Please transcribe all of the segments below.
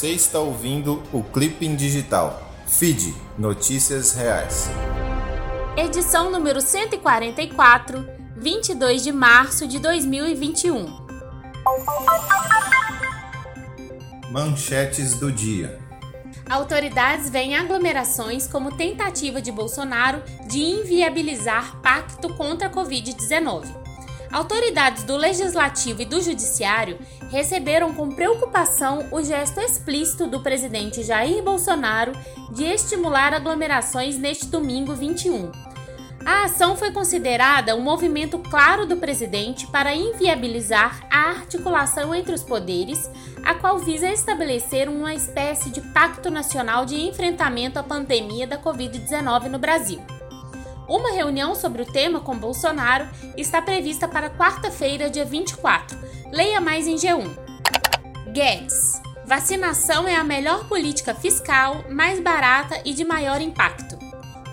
Você está ouvindo o Clipping Digital. Feed Notícias Reais. Edição número 144, 22 de março de 2021. Manchetes do dia. Autoridades veem aglomerações como tentativa de Bolsonaro de inviabilizar pacto contra a Covid-19. Autoridades do Legislativo e do Judiciário receberam com preocupação o gesto explícito do presidente Jair Bolsonaro de estimular aglomerações neste domingo 21. A ação foi considerada um movimento claro do presidente para inviabilizar a articulação entre os poderes, a qual visa estabelecer uma espécie de pacto nacional de enfrentamento à pandemia da Covid-19 no Brasil. Uma reunião sobre o tema com Bolsonaro está prevista para quarta-feira, dia 24. Leia mais em G1. Guedes. Vacinação é a melhor política fiscal, mais barata e de maior impacto.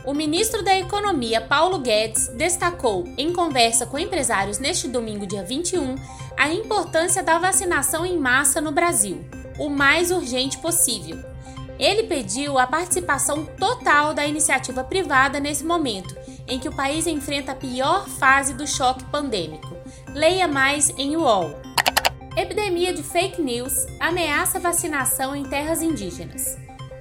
O ministro da Economia, Paulo Guedes, destacou, em conversa com empresários neste domingo, dia 21, a importância da vacinação em massa no Brasil, o mais urgente possível. Ele pediu a participação total da iniciativa privada nesse momento em que o país enfrenta a pior fase do choque pandêmico. Leia mais em UOL. Epidemia de fake news ameaça vacinação em terras indígenas.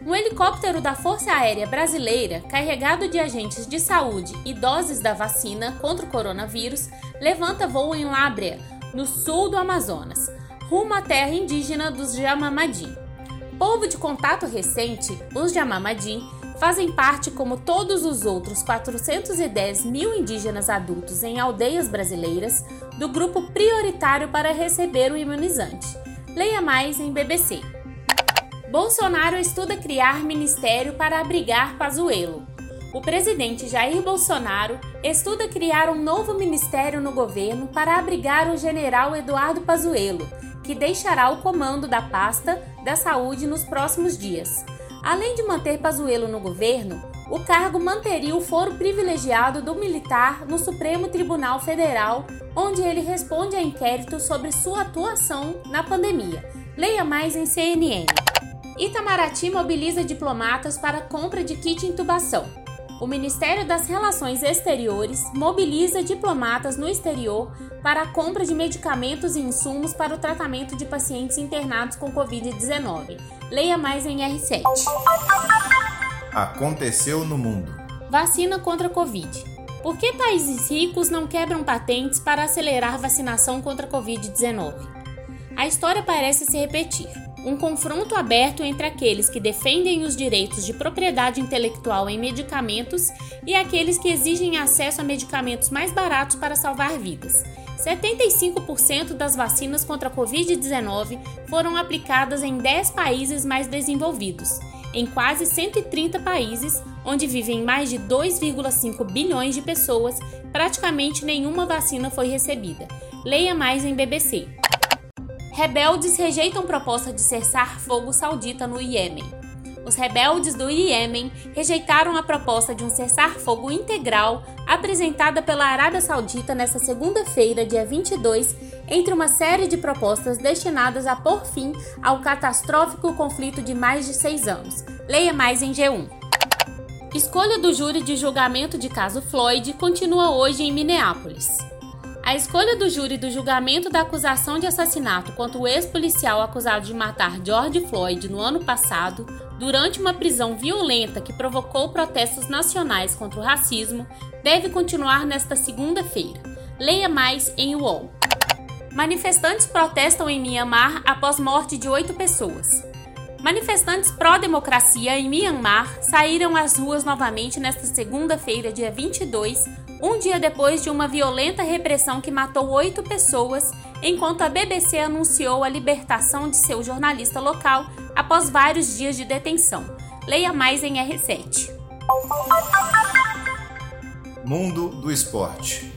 Um helicóptero da Força Aérea Brasileira, carregado de agentes de saúde e doses da vacina contra o coronavírus, levanta voo em Lábrea, no sul do Amazonas, rumo à terra indígena dos Jamamadi. Povo de contato recente, os Jamamadi fazem parte, como todos os outros 410 mil indígenas adultos em aldeias brasileiras, do grupo prioritário para receber o imunizante. Leia mais em BBC. Bolsonaro estuda criar ministério para abrigar Pazuello. O presidente Jair Bolsonaro estuda criar um novo ministério no governo para abrigar o general Eduardo Pazuello, que deixará o comando da pasta da saúde nos próximos dias. Além de manter Pazuello no governo, o cargo manteria o foro privilegiado do militar no Supremo Tribunal Federal, onde ele responde a inquérito sobre sua atuação na pandemia. Leia mais em CNN. Itamaraty mobiliza diplomatas para compra de kit intubação. O Ministério das Relações Exteriores mobiliza diplomatas no exterior para a compra de medicamentos e insumos para o tratamento de pacientes internados com Covid-19. Leia mais em R7. Aconteceu no mundo. Vacina contra Covid. Por que países ricos não quebram patentes para acelerar vacinação contra Covid-19? A história parece se repetir. Um confronto aberto entre aqueles que defendem os direitos de propriedade intelectual em medicamentos e aqueles que exigem acesso a medicamentos mais baratos para salvar vidas. 75% das vacinas contra a Covid-19 foram aplicadas em 10 países mais desenvolvidos, em quase 130 países, onde vivem mais de 2,5 bilhões de pessoas, praticamente nenhuma vacina foi recebida. Leia mais em BBC. Rebeldes rejeitam proposta de cessar fogo saudita no Iêmen. Os rebeldes do Iêmen rejeitaram a proposta de um cessar-fogo integral apresentada pela Arábia Saudita nesta segunda-feira, dia 22, entre uma série de propostas destinadas a pôr fim ao catastrófico conflito de mais de seis anos. Leia mais em G1. Escolha do júri de julgamento de caso Floyd continua hoje em Minneapolis. A escolha do júri do julgamento da acusação de assassinato contra o ex-policial acusado de matar George Floyd no ano passado, durante uma prisão violenta que provocou protestos nacionais contra o racismo, deve continuar nesta segunda-feira. Leia mais em UOL. Manifestantes protestam em Myanmar após morte de oito pessoas. Manifestantes pró-democracia em Myanmar saíram às ruas novamente nesta segunda-feira, dia 22, um dia depois de uma violenta repressão que matou oito pessoas, enquanto a BBC anunciou a libertação de seu jornalista local após vários dias de detenção. Leia mais em R7. Mundo do Esporte.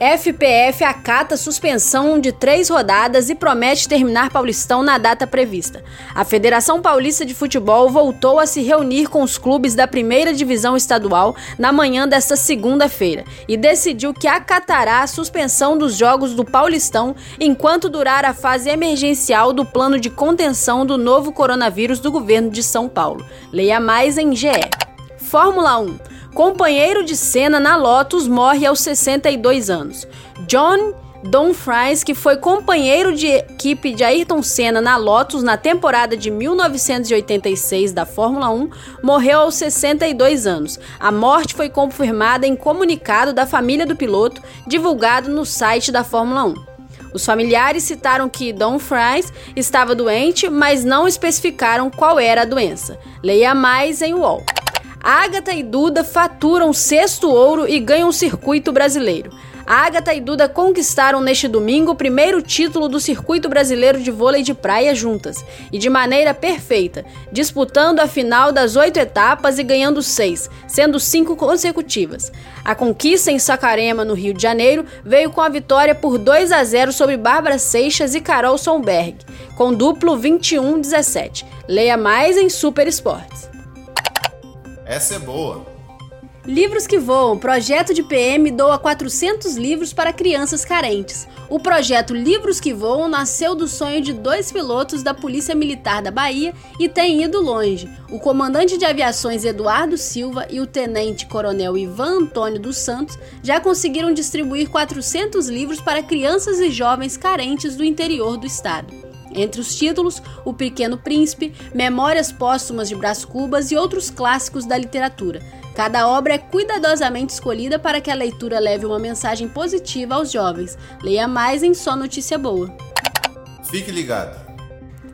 FPF acata suspensão de três rodadas e promete terminar Paulistão na data prevista. A Federação Paulista de Futebol voltou a se reunir com os clubes da primeira divisão estadual na manhã desta segunda-feira e decidiu que acatará a suspensão dos jogos do Paulistão enquanto durar a fase emergencial do plano de contenção do novo coronavírus do governo de São Paulo. Leia mais em GE. Fórmula 1. Companheiro de cena na Lotus morre aos 62 anos. John Don Fries, que foi companheiro de equipe de Ayrton Senna na Lotus na temporada de 1986 da Fórmula 1, morreu aos 62 anos. A morte foi confirmada em comunicado da família do piloto, divulgado no site da Fórmula 1. Os familiares citaram que Don Fries estava doente, mas não especificaram qual era a doença. Leia mais em UOL. Agatha e Duda faturam sexto ouro e ganham o circuito brasileiro. Agatha e Duda conquistaram neste domingo o primeiro título do circuito brasileiro de vôlei de praia juntas, e de maneira perfeita, disputando a final das oito etapas e ganhando seis, sendo cinco consecutivas. A conquista em Sacarema, no Rio de Janeiro, veio com a vitória por 2 a 0 sobre Bárbara Seixas e Carol Sonberg, com duplo 21-17. Leia mais em Super Esportes. Essa é boa. Livros que Voam, projeto de PM doa 400 livros para crianças carentes. O projeto Livros que Voam nasceu do sonho de dois pilotos da Polícia Militar da Bahia e tem ido longe. O comandante de aviações Eduardo Silva e o tenente-coronel Ivan Antônio dos Santos já conseguiram distribuir 400 livros para crianças e jovens carentes do interior do estado. Entre os títulos, O Pequeno Príncipe, Memórias Póstumas de Brás Cubas e outros clássicos da literatura. Cada obra é cuidadosamente escolhida para que a leitura leve uma mensagem positiva aos jovens. Leia mais em Só Notícia Boa. Fique ligado.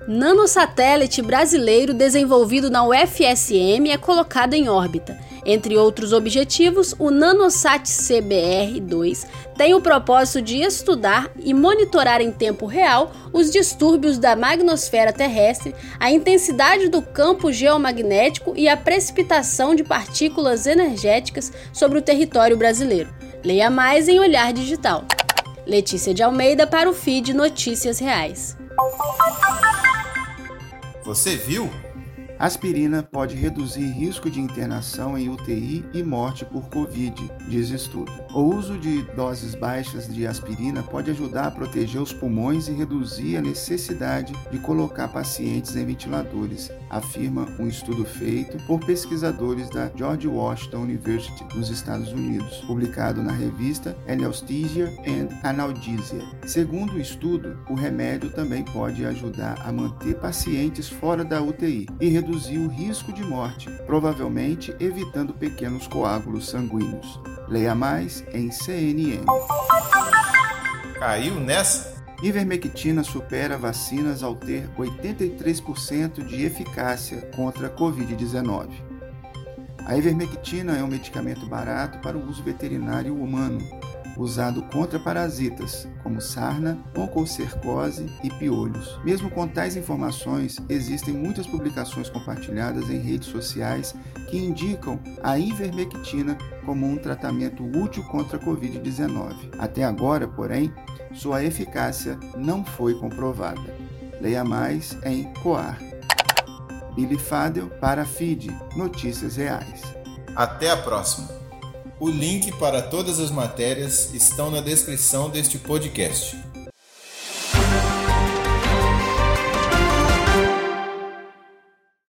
Nanosatélite brasileiro desenvolvido na UFSM é colocado em órbita. Entre outros objetivos, o Nanosat CBR-2 tem o propósito de estudar e monitorar em tempo real os distúrbios da magnosfera terrestre, a intensidade do campo geomagnético e a precipitação de partículas energéticas sobre o território brasileiro. Leia mais em Olhar Digital. Letícia de Almeida para o feed Notícias Reais. Você viu? Aspirina pode reduzir risco de internação em UTI e morte por Covid, diz estudo. O uso de doses baixas de aspirina pode ajudar a proteger os pulmões e reduzir a necessidade de colocar pacientes em ventiladores, afirma um estudo feito por pesquisadores da George Washington University, nos Estados Unidos, publicado na revista Anesthesia and Analgesia. Segundo o estudo, o remédio também pode ajudar a manter pacientes fora da UTI e reduzir o risco de morte, provavelmente evitando pequenos coágulos sanguíneos. Leia mais em CNN. Caiu nessa? Ivermectina supera vacinas ao ter 83% de eficácia contra a Covid-19. A ivermectina é um medicamento barato para o uso veterinário humano usado contra parasitas, como sarna, oncocercose e piolhos. Mesmo com tais informações, existem muitas publicações compartilhadas em redes sociais que indicam a ivermectina como um tratamento útil contra a Covid-19. Até agora, porém, sua eficácia não foi comprovada. Leia mais em Coar. Billy Fadel para a FID Notícias Reais. Até a próxima! O link para todas as matérias estão na descrição deste podcast.